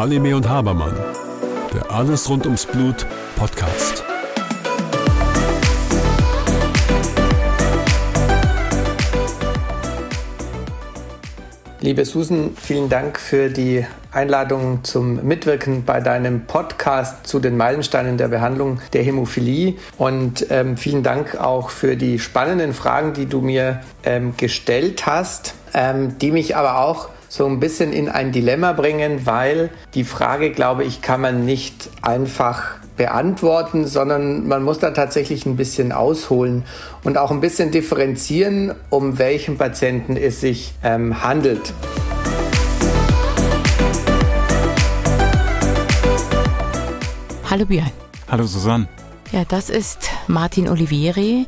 Halime und Habermann, der Alles rund ums Blut Podcast. Liebe Susan, vielen Dank für die Einladung zum Mitwirken bei deinem Podcast zu den Meilensteinen der Behandlung der Hämophilie. Und ähm, vielen Dank auch für die spannenden Fragen, die du mir ähm, gestellt hast, ähm, die mich aber auch so ein bisschen in ein Dilemma bringen, weil die Frage, glaube ich, kann man nicht einfach beantworten, sondern man muss da tatsächlich ein bisschen ausholen und auch ein bisschen differenzieren, um welchen Patienten es sich ähm, handelt. Hallo Björn. Hallo Susanne. Ja, das ist Martin Olivieri,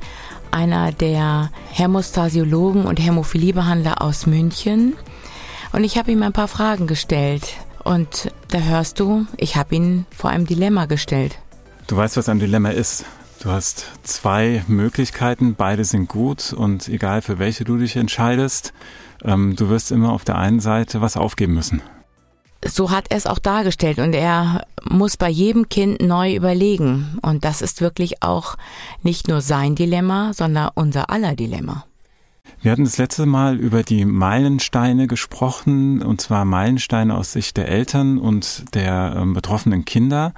einer der Hämostasiologen und Hämophiliebehandler aus München. Und ich habe ihm ein paar Fragen gestellt. Und da hörst du, ich habe ihn vor einem Dilemma gestellt. Du weißt, was ein Dilemma ist. Du hast zwei Möglichkeiten, beide sind gut und egal für welche du dich entscheidest, ähm, du wirst immer auf der einen Seite was aufgeben müssen. So hat er es auch dargestellt und er muss bei jedem Kind neu überlegen. Und das ist wirklich auch nicht nur sein Dilemma, sondern unser aller Dilemma. Wir hatten das letzte Mal über die Meilensteine gesprochen, und zwar Meilensteine aus Sicht der Eltern und der ähm, betroffenen Kinder.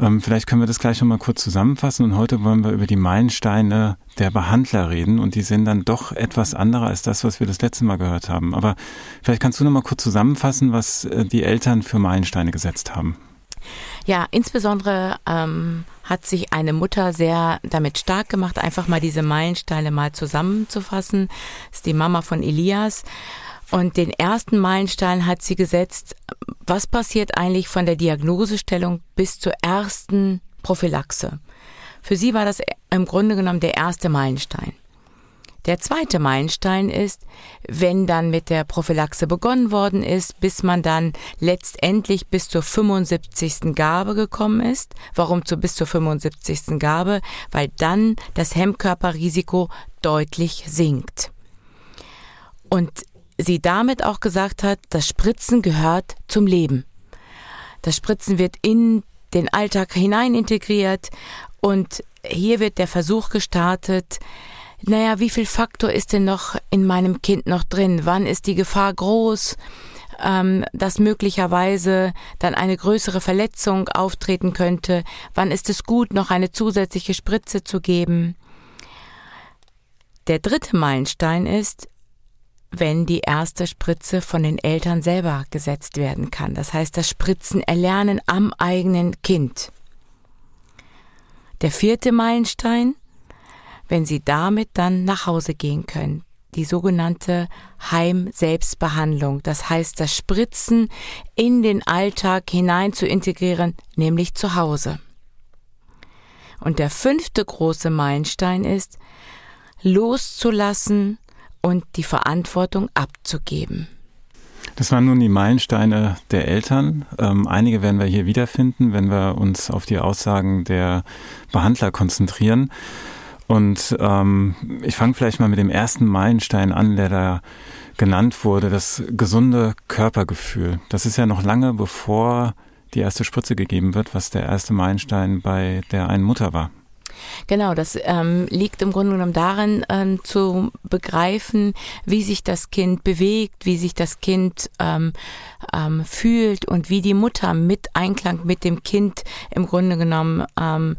Ähm, vielleicht können wir das gleich nochmal kurz zusammenfassen und heute wollen wir über die Meilensteine der Behandler reden und die sind dann doch etwas andere als das, was wir das letzte Mal gehört haben. Aber vielleicht kannst du nochmal kurz zusammenfassen, was äh, die Eltern für Meilensteine gesetzt haben. Ja, insbesondere ähm, hat sich eine Mutter sehr damit stark gemacht, einfach mal diese Meilensteine mal zusammenzufassen. Das ist die Mama von Elias. Und den ersten Meilenstein hat sie gesetzt, was passiert eigentlich von der Diagnosestellung bis zur ersten Prophylaxe. Für sie war das im Grunde genommen der erste Meilenstein. Der zweite Meilenstein ist, wenn dann mit der Prophylaxe begonnen worden ist, bis man dann letztendlich bis zur 75. Gabe gekommen ist. Warum zu bis zur 75. Gabe? Weil dann das Hemmkörperrisiko deutlich sinkt. Und sie damit auch gesagt hat, das Spritzen gehört zum Leben. Das Spritzen wird in den Alltag hinein integriert und hier wird der Versuch gestartet, naja, wie viel Faktor ist denn noch in meinem Kind noch drin? Wann ist die Gefahr groß, ähm, dass möglicherweise dann eine größere Verletzung auftreten könnte? Wann ist es gut, noch eine zusätzliche Spritze zu geben? Der dritte Meilenstein ist, wenn die erste Spritze von den Eltern selber gesetzt werden kann. Das heißt, das Spritzen erlernen am eigenen Kind. Der vierte Meilenstein, wenn Sie damit dann nach Hause gehen können. Die sogenannte Heim-Selbstbehandlung. Das heißt, das Spritzen in den Alltag hinein zu integrieren, nämlich zu Hause. Und der fünfte große Meilenstein ist, loszulassen und die Verantwortung abzugeben. Das waren nun die Meilensteine der Eltern. Ähm, einige werden wir hier wiederfinden, wenn wir uns auf die Aussagen der Behandler konzentrieren. Und ähm, ich fange vielleicht mal mit dem ersten Meilenstein an, der da genannt wurde, das gesunde Körpergefühl. Das ist ja noch lange bevor die erste Spritze gegeben wird, was der erste Meilenstein bei der einen Mutter war. Genau, das ähm, liegt im Grunde genommen darin, ähm, zu begreifen, wie sich das Kind bewegt, wie sich das Kind ähm, ähm, fühlt und wie die Mutter mit Einklang mit dem Kind im Grunde genommen, ähm,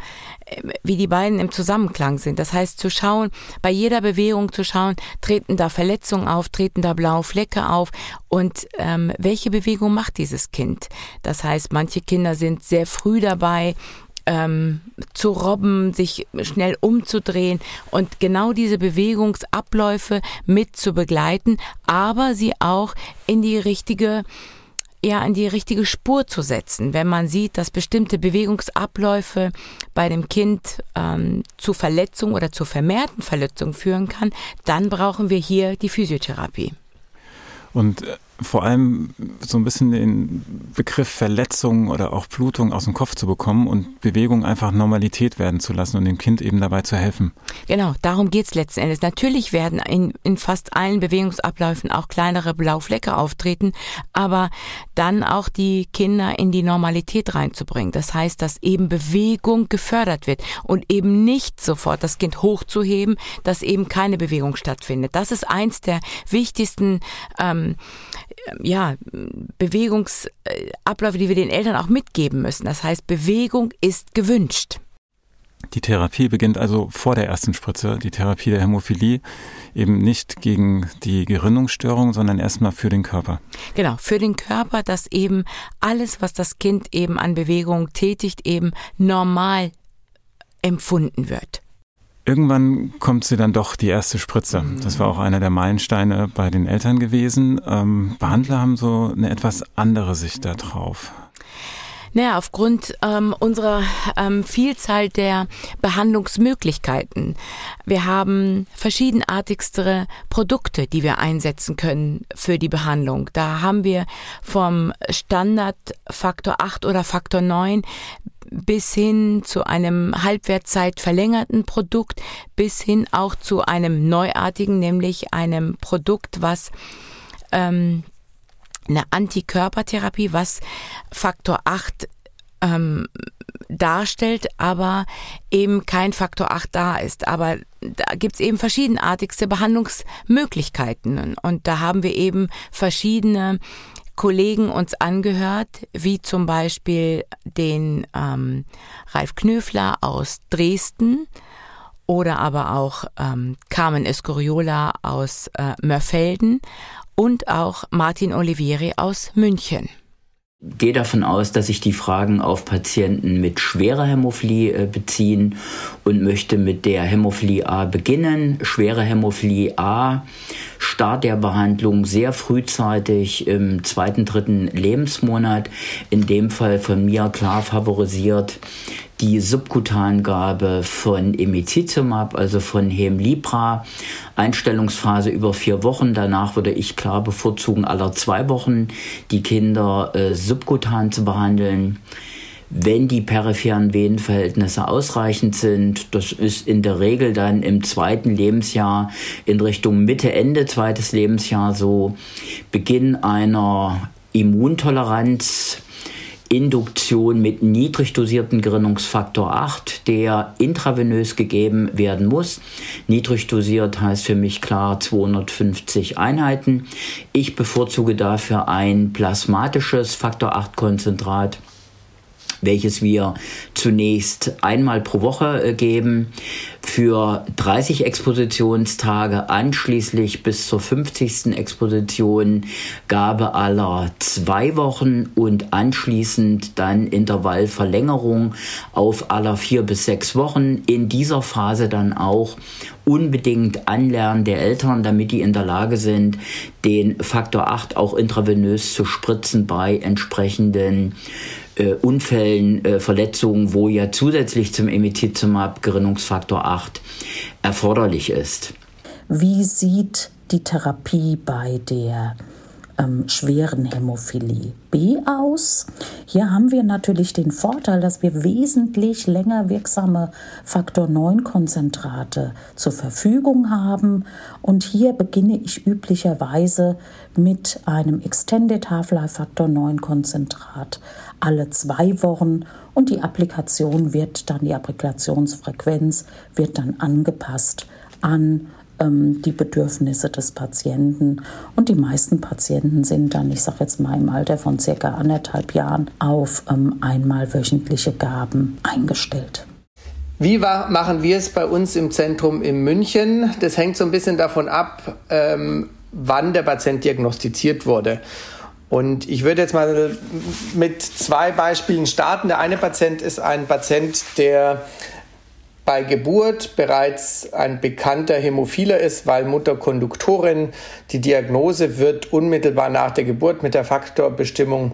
wie die beiden im Zusammenklang sind. Das heißt, zu schauen, bei jeder Bewegung zu schauen, treten da Verletzungen auf, treten da blaue Flecke auf und ähm, welche Bewegung macht dieses Kind? Das heißt, manche Kinder sind sehr früh dabei, ähm, zu robben, sich schnell umzudrehen und genau diese Bewegungsabläufe mit zu begleiten, aber sie auch in die richtige ja in die richtige Spur zu setzen. Wenn man sieht, dass bestimmte Bewegungsabläufe bei dem Kind ähm, zu Verletzungen oder zu vermehrten Verletzungen führen kann, dann brauchen wir hier die Physiotherapie. Und äh, vor allem so ein bisschen den Begriff Verletzung oder auch Blutung aus dem Kopf zu bekommen und Bewegung einfach Normalität werden zu lassen und dem Kind eben dabei zu helfen. Genau, darum geht's letzten Endes. Natürlich werden in, in fast allen Bewegungsabläufen auch kleinere Blauflecke auftreten, aber dann auch die Kinder in die Normalität reinzubringen. Das heißt, dass eben Bewegung gefördert wird und eben nicht sofort das Kind hochzuheben, dass eben keine Bewegung stattfindet. Das ist eins der wichtigsten ähm, ja, Bewegungsabläufe, die wir den Eltern auch mitgeben müssen. Das heißt, Bewegung ist gewünscht. Die Therapie beginnt also vor der ersten Spritze, die Therapie der Hämophilie, eben nicht gegen die Gerinnungsstörung, sondern erstmal für den Körper. Genau, für den Körper, dass eben alles, was das Kind eben an Bewegung tätigt, eben normal empfunden wird. Irgendwann kommt sie dann doch die erste Spritze. Das war auch einer der Meilensteine bei den Eltern gewesen. Ähm, Behandler haben so eine etwas andere Sicht da drauf. Naja, aufgrund ähm, unserer ähm, Vielzahl der Behandlungsmöglichkeiten. Wir haben verschiedenartigste Produkte, die wir einsetzen können für die Behandlung. Da haben wir vom Standard Faktor 8 oder Faktor 9 bis hin zu einem Halbwertzeit verlängerten Produkt, bis hin auch zu einem neuartigen, nämlich einem Produkt, was ähm, eine Antikörpertherapie, was Faktor 8 ähm, darstellt, aber eben kein Faktor 8 da ist. Aber da gibt's eben verschiedenartigste Behandlungsmöglichkeiten. Und da haben wir eben verschiedene Kollegen uns angehört, wie zum Beispiel den ähm, Ralf Knöfler aus Dresden oder aber auch ähm, Carmen Escoriola aus äh, Mörfelden und auch Martin Olivieri aus München gehe davon aus, dass sich die Fragen auf Patienten mit schwerer Hämophilie äh, beziehen und möchte mit der Hämophilie A beginnen. Schwere Hämophilie A, Start der Behandlung sehr frühzeitig im zweiten, dritten Lebensmonat, in dem Fall von mir klar favorisiert die Subkutangabe von Emicizumab, also von Hemlibra, Einstellungsphase über vier Wochen. Danach würde ich klar bevorzugen, aller zwei Wochen die Kinder äh, subkutan zu behandeln. Wenn die peripheren Venenverhältnisse ausreichend sind, das ist in der Regel dann im zweiten Lebensjahr in Richtung Mitte, Ende zweites Lebensjahr so, Beginn einer Immuntoleranz, Induktion mit niedrig dosierten Gerinnungsfaktor 8, der intravenös gegeben werden muss. Niedrig dosiert heißt für mich klar 250 Einheiten. Ich bevorzuge dafür ein plasmatisches Faktor 8 Konzentrat welches wir zunächst einmal pro Woche äh, geben für 30 Expositionstage, anschließend bis zur 50. Exposition Gabe aller zwei Wochen und anschließend dann Intervallverlängerung auf aller vier bis sechs Wochen. In dieser Phase dann auch unbedingt Anlernen der Eltern, damit die in der Lage sind, den Faktor 8 auch intravenös zu spritzen bei entsprechenden äh, Unfällen, äh, Verletzungen, wo ja zusätzlich zum Emitizumab Gerinnungsfaktor 8 erforderlich ist. Wie sieht die Therapie bei der ähm, schweren Hämophilie B aus. Hier haben wir natürlich den Vorteil, dass wir wesentlich länger wirksame Faktor 9 Konzentrate zur Verfügung haben. Und hier beginne ich üblicherweise mit einem Extended Half-Life Faktor 9 Konzentrat alle zwei Wochen und die Applikation wird dann, die Applikationsfrequenz wird dann angepasst an ähm, die Bedürfnisse des Patienten. Und die meisten Patienten sind dann, ich sage jetzt mal im Alter von circa anderthalb Jahren, auf ähm, einmal wöchentliche Gaben eingestellt. Wie war, machen wir es bei uns im Zentrum in München? Das hängt so ein bisschen davon ab, ähm, wann der Patient diagnostiziert wurde. Und ich würde jetzt mal mit zwei Beispielen starten. Der eine Patient ist ein Patient, der bei Geburt bereits ein bekannter Hämophiler ist, weil Mutter Konduktorin. Die Diagnose wird unmittelbar nach der Geburt mit der Faktorbestimmung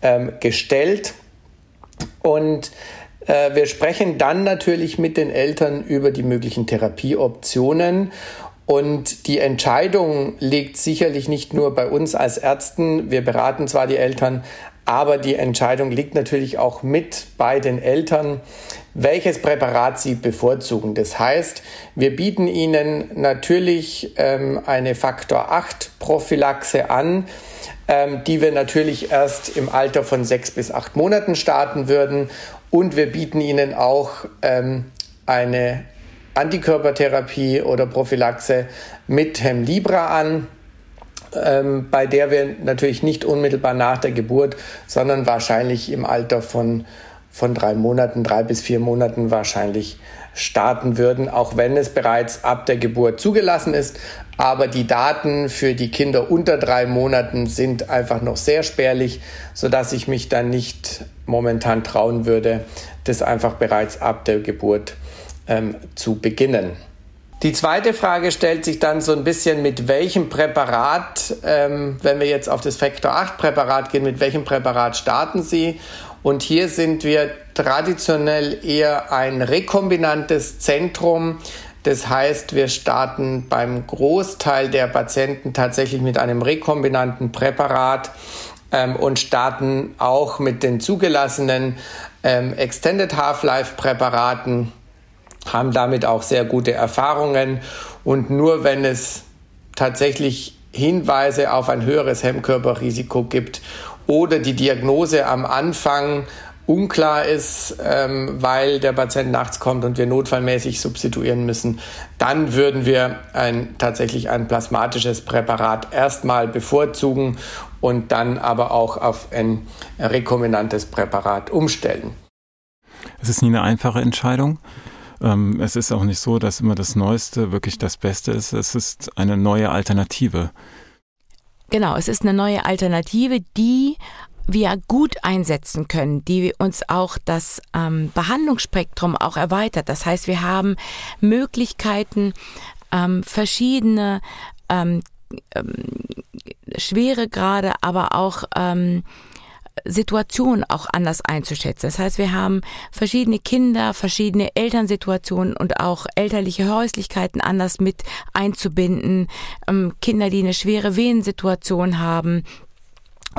ähm, gestellt. Und äh, wir sprechen dann natürlich mit den Eltern über die möglichen Therapieoptionen. Und die Entscheidung liegt sicherlich nicht nur bei uns als Ärzten. Wir beraten zwar die Eltern, aber die Entscheidung liegt natürlich auch mit bei den Eltern, welches Präparat sie bevorzugen. Das heißt, wir bieten ihnen natürlich ähm, eine Faktor 8 Prophylaxe an, ähm, die wir natürlich erst im Alter von sechs bis acht Monaten starten würden. Und wir bieten ihnen auch ähm, eine Antikörpertherapie oder Prophylaxe mit Hemlibra an, ähm, bei der wir natürlich nicht unmittelbar nach der Geburt, sondern wahrscheinlich im Alter von, von drei Monaten, drei bis vier Monaten wahrscheinlich starten würden, auch wenn es bereits ab der Geburt zugelassen ist. Aber die Daten für die Kinder unter drei Monaten sind einfach noch sehr spärlich, sodass ich mich dann nicht momentan trauen würde, das einfach bereits ab der Geburt ähm, zu beginnen. Die zweite Frage stellt sich dann so ein bisschen, mit welchem Präparat, ähm, wenn wir jetzt auf das Faktor 8 Präparat gehen, mit welchem Präparat starten Sie? Und hier sind wir traditionell eher ein rekombinantes Zentrum. Das heißt, wir starten beim Großteil der Patienten tatsächlich mit einem rekombinanten Präparat ähm, und starten auch mit den zugelassenen ähm, Extended Half-Life Präparaten haben damit auch sehr gute Erfahrungen. Und nur wenn es tatsächlich Hinweise auf ein höheres Hemmkörperrisiko gibt oder die Diagnose am Anfang unklar ist, ähm, weil der Patient nachts kommt und wir notfallmäßig substituieren müssen, dann würden wir ein, tatsächlich ein plasmatisches Präparat erstmal bevorzugen und dann aber auch auf ein rekombinantes Präparat umstellen. Es ist nie eine einfache Entscheidung. Ähm, es ist auch nicht so, dass immer das Neueste wirklich das Beste ist. Es ist eine neue Alternative. Genau, es ist eine neue Alternative, die wir gut einsetzen können, die uns auch das ähm, Behandlungsspektrum auch erweitert. Das heißt, wir haben Möglichkeiten, ähm, verschiedene ähm, ähm, Schweregrade, aber auch ähm, Situation auch anders einzuschätzen. Das heißt, wir haben verschiedene Kinder, verschiedene Elternsituationen und auch elterliche Häuslichkeiten anders mit einzubinden. Ähm, Kinder, die eine schwere Wehensituation haben,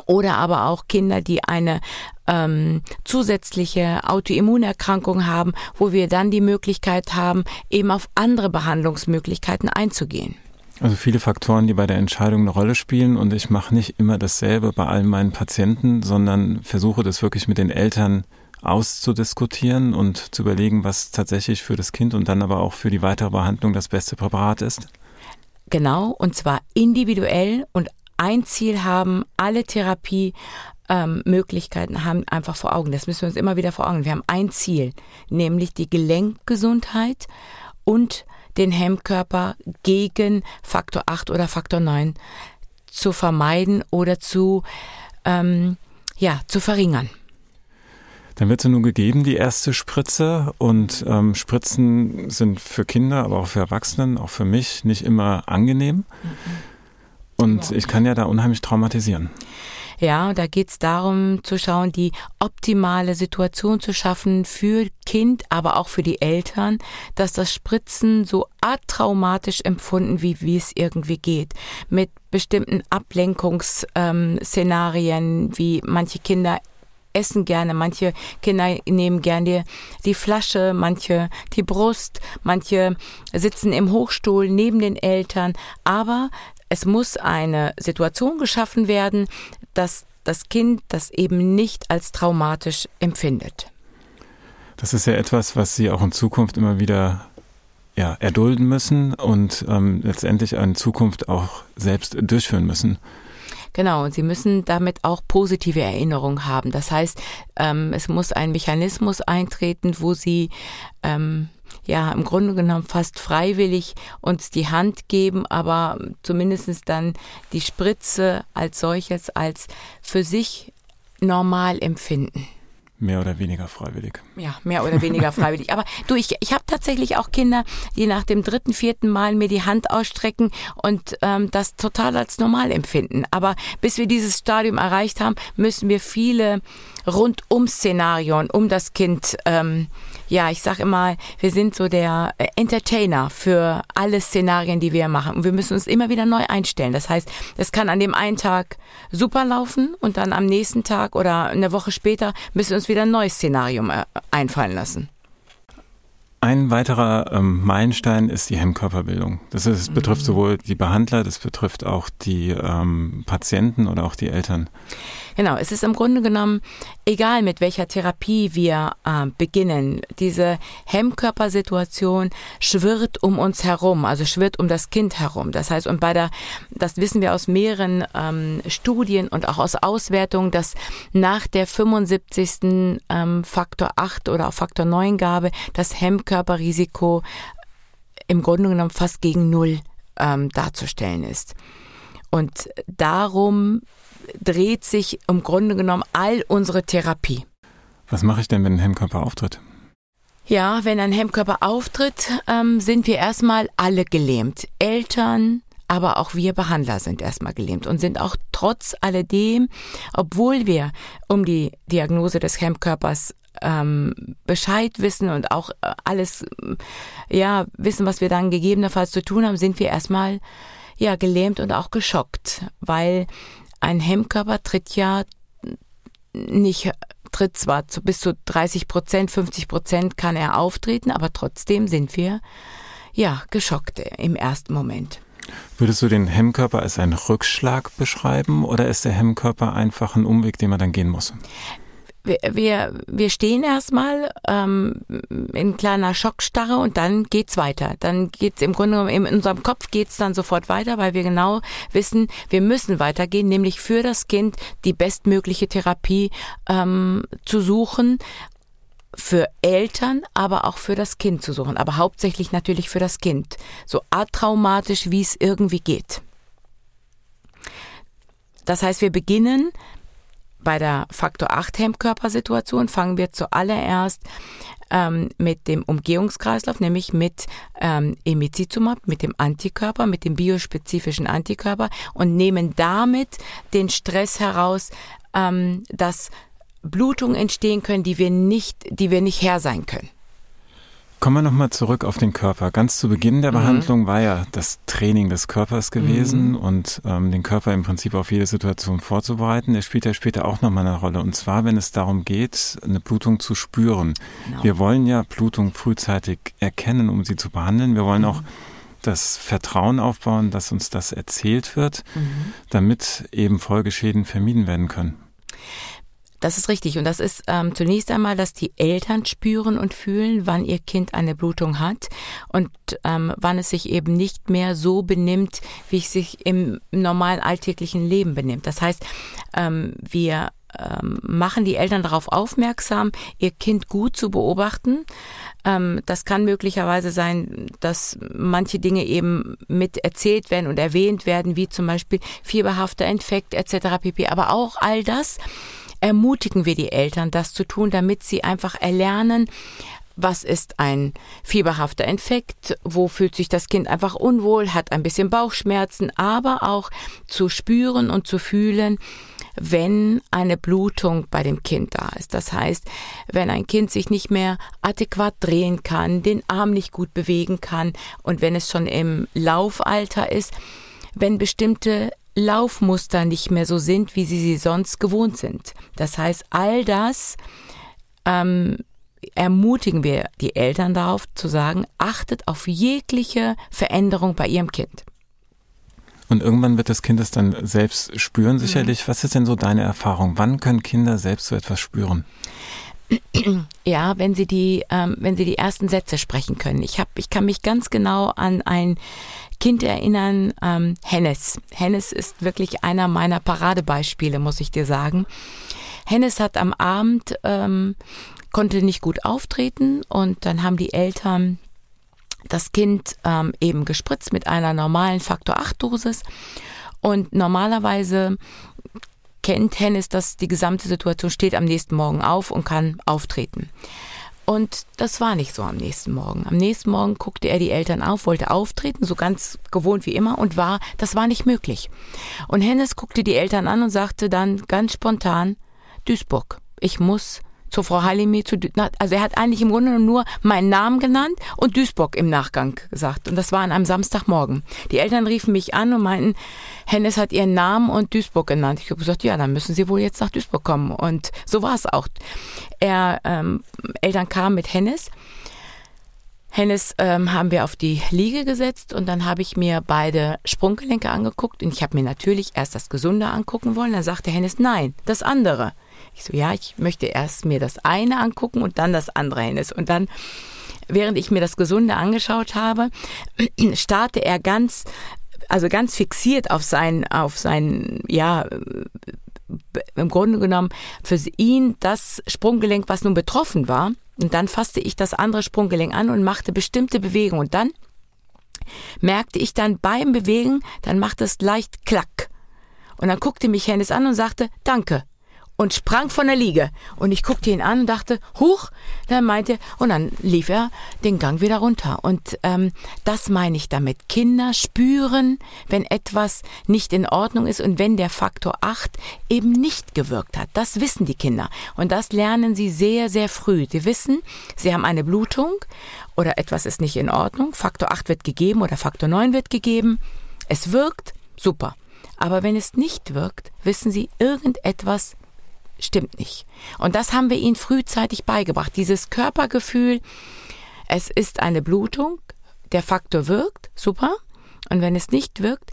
oder aber auch Kinder, die eine ähm, zusätzliche Autoimmunerkrankung haben, wo wir dann die Möglichkeit haben, eben auf andere Behandlungsmöglichkeiten einzugehen. Also viele Faktoren, die bei der Entscheidung eine Rolle spielen und ich mache nicht immer dasselbe bei allen meinen Patienten, sondern versuche das wirklich mit den Eltern auszudiskutieren und zu überlegen, was tatsächlich für das Kind und dann aber auch für die weitere Behandlung das beste Präparat ist. Genau, und zwar individuell und ein Ziel haben, alle Therapiemöglichkeiten ähm, haben einfach vor Augen. Das müssen wir uns immer wieder vor Augen. Wir haben ein Ziel, nämlich die Gelenkgesundheit und den Hemmkörper gegen Faktor 8 oder Faktor 9 zu vermeiden oder zu, ähm, ja, zu verringern. Dann wird sie nun gegeben, die erste Spritze. Und ähm, Spritzen sind für Kinder, aber auch für Erwachsenen, auch für mich nicht immer angenehm. Mhm. Und ich kann ja da unheimlich traumatisieren. Ja, da geht es darum zu schauen, die optimale Situation zu schaffen für Kind, aber auch für die Eltern, dass das Spritzen so atraumatisch empfunden, wie, wie es irgendwie geht. Mit bestimmten Ablenkungsszenarien, wie manche Kinder essen gerne, manche Kinder nehmen gerne die Flasche, manche die Brust, manche sitzen im Hochstuhl neben den Eltern, aber es muss eine Situation geschaffen werden, dass das Kind das eben nicht als traumatisch empfindet. Das ist ja etwas, was Sie auch in Zukunft immer wieder ja, erdulden müssen und ähm, letztendlich in Zukunft auch selbst durchführen müssen. Genau, und sie müssen damit auch positive Erinnerungen haben. Das heißt, ähm, es muss ein Mechanismus eintreten, wo sie ähm, ja im Grunde genommen fast freiwillig uns die Hand geben, aber zumindest dann die Spritze als solches als für sich normal empfinden. Mehr oder weniger freiwillig. Ja, mehr oder weniger freiwillig. Aber du, ich, ich habe tatsächlich auch Kinder, die nach dem dritten, vierten Mal mir die Hand ausstrecken und ähm, das total als normal empfinden. Aber bis wir dieses Stadium erreicht haben, müssen wir viele Rundum-Szenarien um das Kind ähm, ja, ich sag immer, wir sind so der äh, Entertainer für alle Szenarien, die wir machen. Und wir müssen uns immer wieder neu einstellen. Das heißt, es kann an dem einen Tag super laufen und dann am nächsten Tag oder eine Woche später müssen wir uns wieder ein neues Szenarium äh, einfallen lassen. Ein weiterer ähm, Meilenstein ist die Hemmkörperbildung. Das, ist, betrifft mhm. sowohl die Behandler, das betrifft auch die ähm, Patienten oder auch die Eltern. Genau, es ist im Grunde genommen egal, mit welcher Therapie wir äh, beginnen. Diese Hemmkörpersituation schwirrt um uns herum, also schwirrt um das Kind herum. Das heißt, und bei der, das wissen wir aus mehreren ähm, Studien und auch aus Auswertungen, dass nach der 75. Ähm, Faktor 8 oder auch Faktor 9 Gabe das Hemmkörperrisiko im Grunde genommen fast gegen Null ähm, darzustellen ist. Und darum dreht sich im Grunde genommen all unsere Therapie. Was mache ich denn, wenn ein Hemmkörper auftritt? Ja, wenn ein Hemmkörper auftritt, ähm, sind wir erstmal alle gelähmt. Eltern, aber auch wir Behandler sind erstmal gelähmt und sind auch trotz alledem, obwohl wir um die Diagnose des Hemmkörpers ähm, Bescheid wissen und auch äh, alles, ja, wissen, was wir dann gegebenenfalls zu tun haben, sind wir erstmal ja gelähmt und auch geschockt, weil ein Hemmkörper tritt ja nicht, tritt zwar zu bis zu 30 Prozent, 50 Prozent kann er auftreten, aber trotzdem sind wir, ja, geschockt im ersten Moment. Würdest du den Hemmkörper als einen Rückschlag beschreiben oder ist der Hemmkörper einfach ein Umweg, den man dann gehen muss? Wir, wir, stehen erstmal ähm, in kleiner Schockstarre und dann geht's weiter. Dann geht's im Grunde genommen, in unserem Kopf geht's dann sofort weiter, weil wir genau wissen, wir müssen weitergehen, nämlich für das Kind die bestmögliche Therapie ähm, zu suchen, für Eltern, aber auch für das Kind zu suchen, aber hauptsächlich natürlich für das Kind, so atraumatisch, wie es irgendwie geht. Das heißt, wir beginnen bei der Faktor 8 Hemmkörpersituation fangen wir zuallererst ähm, mit dem Umgehungskreislauf, nämlich mit ähm, Emicizumab, mit dem Antikörper, mit dem biospezifischen Antikörper und nehmen damit den Stress heraus, ähm, dass Blutungen entstehen können, die wir nicht, die wir nicht her sein können. Kommen wir nochmal zurück auf den Körper. Ganz zu Beginn der mhm. Behandlung war ja das Training des Körpers gewesen mhm. und ähm, den Körper im Prinzip auf jede Situation vorzubereiten. Der spielt ja später auch nochmal eine Rolle. Und zwar, wenn es darum geht, eine Blutung zu spüren. Genau. Wir wollen ja Blutung frühzeitig erkennen, um sie zu behandeln. Wir wollen mhm. auch das Vertrauen aufbauen, dass uns das erzählt wird, mhm. damit eben Folgeschäden vermieden werden können. Das ist richtig. Und das ist ähm, zunächst einmal, dass die Eltern spüren und fühlen, wann ihr Kind eine Blutung hat und ähm, wann es sich eben nicht mehr so benimmt, wie es sich im normalen alltäglichen Leben benimmt. Das heißt, ähm, wir ähm, machen die Eltern darauf aufmerksam, ihr Kind gut zu beobachten. Ähm, das kann möglicherweise sein, dass manche Dinge eben mit erzählt werden und erwähnt werden, wie zum Beispiel fieberhafter Infekt etc. pp. Aber auch all das ermutigen wir die Eltern, das zu tun, damit sie einfach erlernen, was ist ein fieberhafter Infekt, wo fühlt sich das Kind einfach unwohl, hat ein bisschen Bauchschmerzen, aber auch zu spüren und zu fühlen, wenn eine Blutung bei dem Kind da ist. Das heißt, wenn ein Kind sich nicht mehr adäquat drehen kann, den Arm nicht gut bewegen kann und wenn es schon im Laufalter ist, wenn bestimmte Laufmuster nicht mehr so sind, wie sie sie sonst gewohnt sind. Das heißt, all das ähm, ermutigen wir die Eltern darauf zu sagen, achtet auf jegliche Veränderung bei ihrem Kind. Und irgendwann wird das Kind es dann selbst spüren, mhm. sicherlich. Mhm. Was ist denn so deine Erfahrung? Wann können Kinder selbst so etwas spüren? Ja, wenn sie die, ähm, wenn sie die ersten Sätze sprechen können. Ich habe, ich kann mich ganz genau an ein Kind erinnern, ähm, Hennes. Hennes ist wirklich einer meiner Paradebeispiele, muss ich dir sagen. Hennes hat am Abend, ähm, konnte nicht gut auftreten und dann haben die Eltern das Kind ähm, eben gespritzt mit einer normalen Faktor 8 Dosis und normalerweise kennt Hennes, dass die gesamte Situation steht am nächsten Morgen auf und kann auftreten. Und das war nicht so am nächsten Morgen. Am nächsten Morgen guckte er die Eltern auf, wollte auftreten, so ganz gewohnt wie immer, und war, das war nicht möglich. Und Hennes guckte die Eltern an und sagte dann ganz spontan, Duisburg, ich muss zur Frau Halimi, zu, also er hat eigentlich im Grunde nur meinen Namen genannt und Duisburg im Nachgang gesagt. Und das war an einem Samstagmorgen. Die Eltern riefen mich an und meinten, Hennes hat ihren Namen und Duisburg genannt. Ich habe gesagt, ja, dann müssen Sie wohl jetzt nach Duisburg kommen. Und so war es auch. Er, ähm, Eltern kamen mit Hennes. Hennes ähm, haben wir auf die Liege gesetzt und dann habe ich mir beide Sprunggelenke angeguckt und ich habe mir natürlich erst das Gesunde angucken wollen. Dann sagte Hennes, nein, das andere. Ich so, ja, ich möchte erst mir das eine angucken und dann das andere, Hennes. Und dann, während ich mir das Gesunde angeschaut habe, starrte er ganz, also ganz fixiert auf sein, auf sein, ja, im Grunde genommen für ihn das Sprunggelenk, was nun betroffen war. Und dann fasste ich das andere Sprunggelenk an und machte bestimmte Bewegungen. Und dann merkte ich dann beim Bewegen, dann macht es leicht Klack. Und dann guckte mich Hennes an und sagte, danke und sprang von der Liege. Und ich guckte ihn an und dachte, huch, dann meinte, und dann lief er den Gang wieder runter. Und ähm, das meine ich damit. Kinder spüren, wenn etwas nicht in Ordnung ist und wenn der Faktor 8 eben nicht gewirkt hat. Das wissen die Kinder. Und das lernen sie sehr, sehr früh. Sie wissen, sie haben eine Blutung oder etwas ist nicht in Ordnung. Faktor 8 wird gegeben oder Faktor 9 wird gegeben. Es wirkt, super. Aber wenn es nicht wirkt, wissen sie, irgendetwas stimmt nicht. Und das haben wir ihnen frühzeitig beigebracht. Dieses Körpergefühl, es ist eine Blutung, der Faktor wirkt, super. Und wenn es nicht wirkt,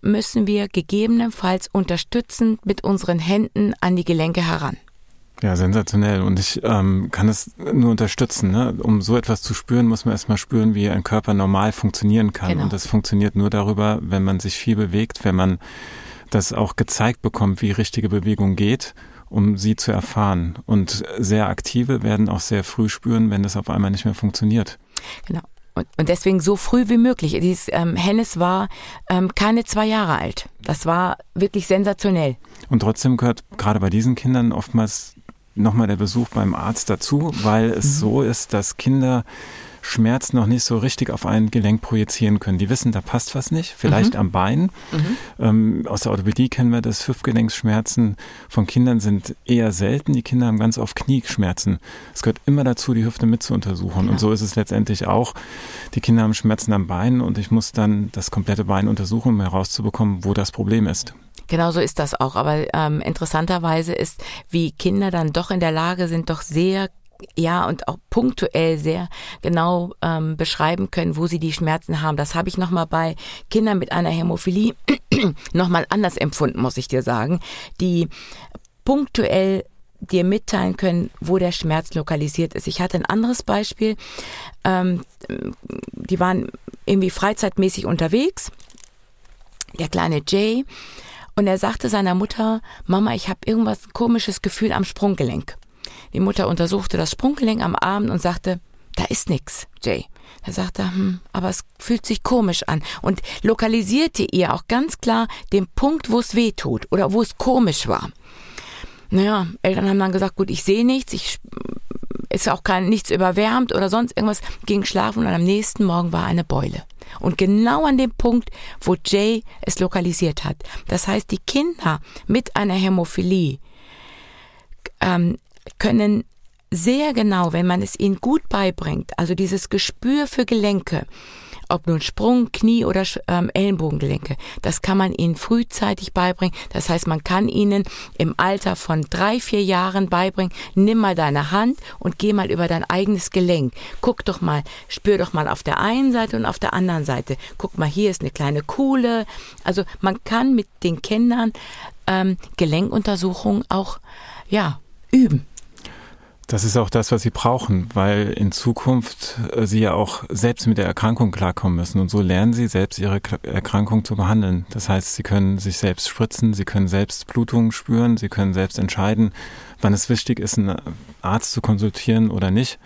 müssen wir gegebenenfalls unterstützend mit unseren Händen an die Gelenke heran. Ja, sensationell. Und ich ähm, kann es nur unterstützen. Ne? Um so etwas zu spüren, muss man erstmal spüren, wie ein Körper normal funktionieren kann. Genau. Und das funktioniert nur darüber, wenn man sich viel bewegt, wenn man das auch gezeigt bekommt, wie richtige Bewegung geht um sie zu erfahren. Und sehr aktive werden auch sehr früh spüren, wenn das auf einmal nicht mehr funktioniert. Genau. Und, deswegen so früh wie möglich. Dies, ähm, Hennes war ähm, keine zwei Jahre alt. Das war wirklich sensationell. Und trotzdem gehört gerade bei diesen Kindern oftmals nochmal der Besuch beim Arzt dazu, weil es mhm. so ist, dass Kinder Schmerz noch nicht so richtig auf ein Gelenk projizieren können. Die wissen, da passt was nicht, vielleicht mhm. am Bein. Mhm. Ähm, aus der Orthopädie kennen wir das, Hüftgelenksschmerzen von Kindern sind eher selten. Die Kinder haben ganz oft Knieschmerzen. Es gehört immer dazu, die Hüfte mit zu untersuchen. Ja. Und so ist es letztendlich auch. Die Kinder haben Schmerzen am Bein und ich muss dann das komplette Bein untersuchen, um herauszubekommen, wo das Problem ist. Genau so ist das auch. Aber ähm, interessanterweise ist, wie Kinder dann doch in der Lage sind, doch sehr ja und auch punktuell sehr genau ähm, beschreiben können, wo sie die Schmerzen haben. Das habe ich nochmal bei Kindern mit einer Hämophilie nochmal anders empfunden, muss ich dir sagen, die punktuell dir mitteilen können, wo der Schmerz lokalisiert ist. Ich hatte ein anderes Beispiel. Ähm, die waren irgendwie freizeitmäßig unterwegs. Der kleine Jay. Und er sagte seiner Mutter, Mama, ich habe irgendwas komisches Gefühl am Sprunggelenk. Die Mutter untersuchte das Sprunggelenk am Abend und sagte, da ist nix, Jay. Er sagte, hm, aber es fühlt sich komisch an und lokalisierte ihr auch ganz klar den Punkt, wo es weh tut oder wo es komisch war. Naja, Eltern haben dann gesagt, gut, ich sehe nichts, ich ist auch kein nichts überwärmt oder sonst irgendwas, ging schlafen und am nächsten Morgen war eine Beule. Und genau an dem Punkt, wo Jay es lokalisiert hat. Das heißt, die Kinder mit einer Hämophilie ähm, können sehr genau, wenn man es ihnen gut beibringt, also dieses Gespür für Gelenke, ob nun Sprung, Knie oder ähm, Ellenbogengelenke, das kann man ihnen frühzeitig beibringen. Das heißt, man kann ihnen im Alter von drei, vier Jahren beibringen, nimm mal deine Hand und geh mal über dein eigenes Gelenk. Guck doch mal, spür doch mal auf der einen Seite und auf der anderen Seite. Guck mal, hier ist eine kleine Kuhle. Also man kann mit den Kindern ähm, Gelenkuntersuchungen auch ja üben. Das ist auch das, was sie brauchen, weil in Zukunft äh, sie ja auch selbst mit der Erkrankung klarkommen müssen. Und so lernen sie selbst ihre Erkrankung zu behandeln. Das heißt, sie können sich selbst spritzen, sie können selbst Blutungen spüren, sie können selbst entscheiden, wann es wichtig ist, einen Arzt zu konsultieren oder nicht.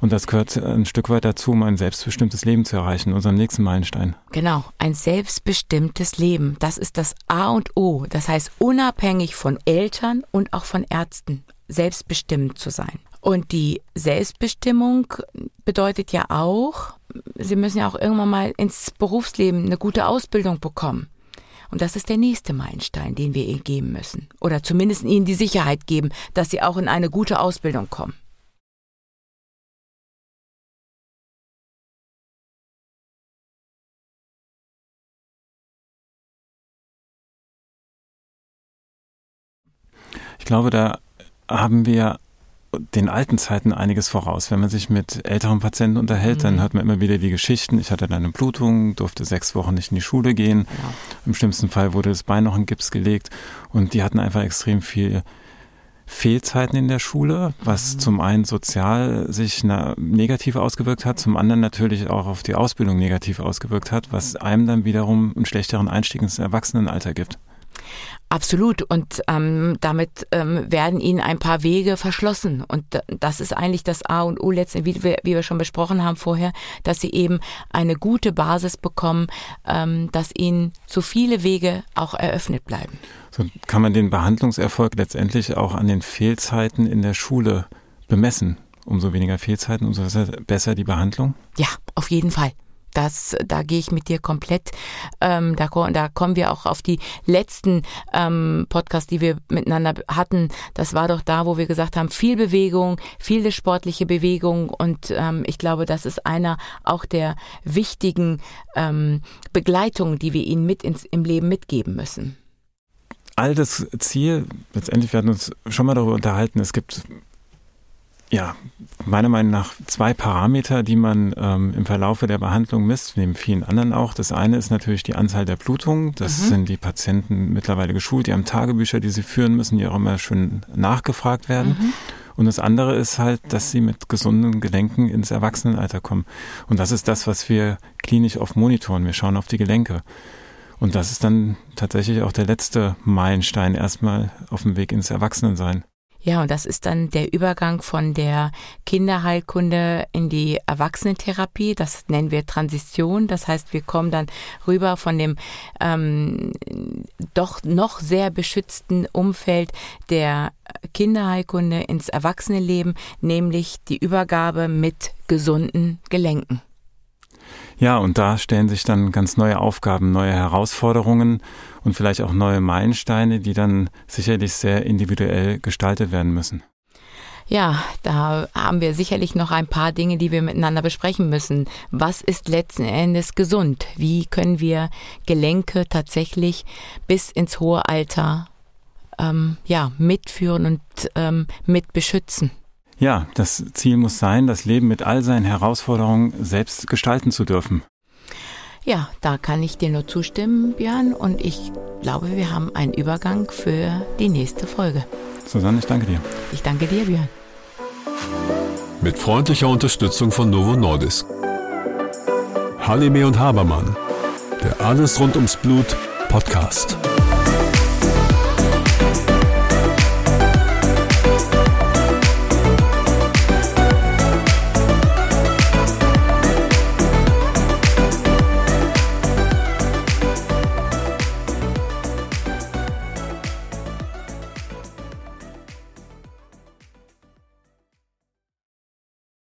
Und das gehört ein Stück weit dazu, um ein selbstbestimmtes Leben zu erreichen, unseren nächsten Meilenstein. Genau, ein selbstbestimmtes Leben. Das ist das A und O. Das heißt, unabhängig von Eltern und auch von Ärzten selbstbestimmt zu sein. Und die Selbstbestimmung bedeutet ja auch, Sie müssen ja auch irgendwann mal ins Berufsleben eine gute Ausbildung bekommen. Und das ist der nächste Meilenstein, den wir ihnen geben müssen. Oder zumindest ihnen die Sicherheit geben, dass sie auch in eine gute Ausbildung kommen. Ich glaube, da haben wir den alten Zeiten einiges voraus. Wenn man sich mit älteren Patienten unterhält, mhm. dann hört man immer wieder die Geschichten. Ich hatte dann eine Blutung, durfte sechs Wochen nicht in die Schule gehen. Ja. Im schlimmsten Fall wurde das Bein noch in Gips gelegt und die hatten einfach extrem viel Fehlzeiten in der Schule, was mhm. zum einen sozial sich negativ ausgewirkt hat, zum anderen natürlich auch auf die Ausbildung negativ ausgewirkt hat, was einem dann wiederum einen schlechteren Einstieg ins Erwachsenenalter gibt. Absolut. Und ähm, damit ähm, werden ihnen ein paar Wege verschlossen. Und das ist eigentlich das A und O letztendlich, wie wir, wie wir schon besprochen haben vorher, dass sie eben eine gute Basis bekommen, ähm, dass ihnen so viele Wege auch eröffnet bleiben. So kann man den Behandlungserfolg letztendlich auch an den Fehlzeiten in der Schule bemessen. Umso weniger Fehlzeiten, umso besser die Behandlung? Ja, auf jeden Fall. Das, da gehe ich mit dir komplett. Ähm, da, da kommen wir auch auf die letzten ähm, Podcasts, die wir miteinander hatten. Das war doch da, wo wir gesagt haben, viel Bewegung, viele sportliche Bewegung. Und ähm, ich glaube, das ist einer auch der wichtigen ähm, Begleitungen, die wir ihnen mit ins, im Leben mitgeben müssen. All das Ziel, letztendlich wir uns schon mal darüber unterhalten, es gibt ja, meiner Meinung nach zwei Parameter, die man ähm, im Verlaufe der Behandlung misst, neben vielen anderen auch. Das eine ist natürlich die Anzahl der Blutungen. Das mhm. sind die Patienten mittlerweile geschult, die haben Tagebücher, die sie führen müssen, die auch immer schön nachgefragt werden. Mhm. Und das andere ist halt, dass sie mit gesunden Gelenken ins Erwachsenenalter kommen. Und das ist das, was wir klinisch oft monitoren. Wir schauen auf die Gelenke. Und das ist dann tatsächlich auch der letzte Meilenstein erstmal auf dem Weg ins Erwachsenensein. Ja, und das ist dann der Übergang von der Kinderheilkunde in die Erwachsenentherapie. Das nennen wir Transition. Das heißt, wir kommen dann rüber von dem ähm, doch noch sehr beschützten Umfeld der Kinderheilkunde ins Erwachsenenleben, nämlich die Übergabe mit gesunden Gelenken. Ja, und da stellen sich dann ganz neue Aufgaben, neue Herausforderungen und vielleicht auch neue Meilensteine, die dann sicherlich sehr individuell gestaltet werden müssen. Ja, da haben wir sicherlich noch ein paar Dinge, die wir miteinander besprechen müssen. Was ist letzten Endes gesund? Wie können wir Gelenke tatsächlich bis ins hohe Alter ähm, ja, mitführen und ähm, mit beschützen? Ja, das Ziel muss sein, das Leben mit all seinen Herausforderungen selbst gestalten zu dürfen. Ja, da kann ich dir nur zustimmen, Björn. Und ich glaube, wir haben einen Übergang für die nächste Folge. Susanne, ich danke dir. Ich danke dir, Björn. Mit freundlicher Unterstützung von Novo Nordisk. Halime und Habermann. Der Alles rund ums Blut Podcast.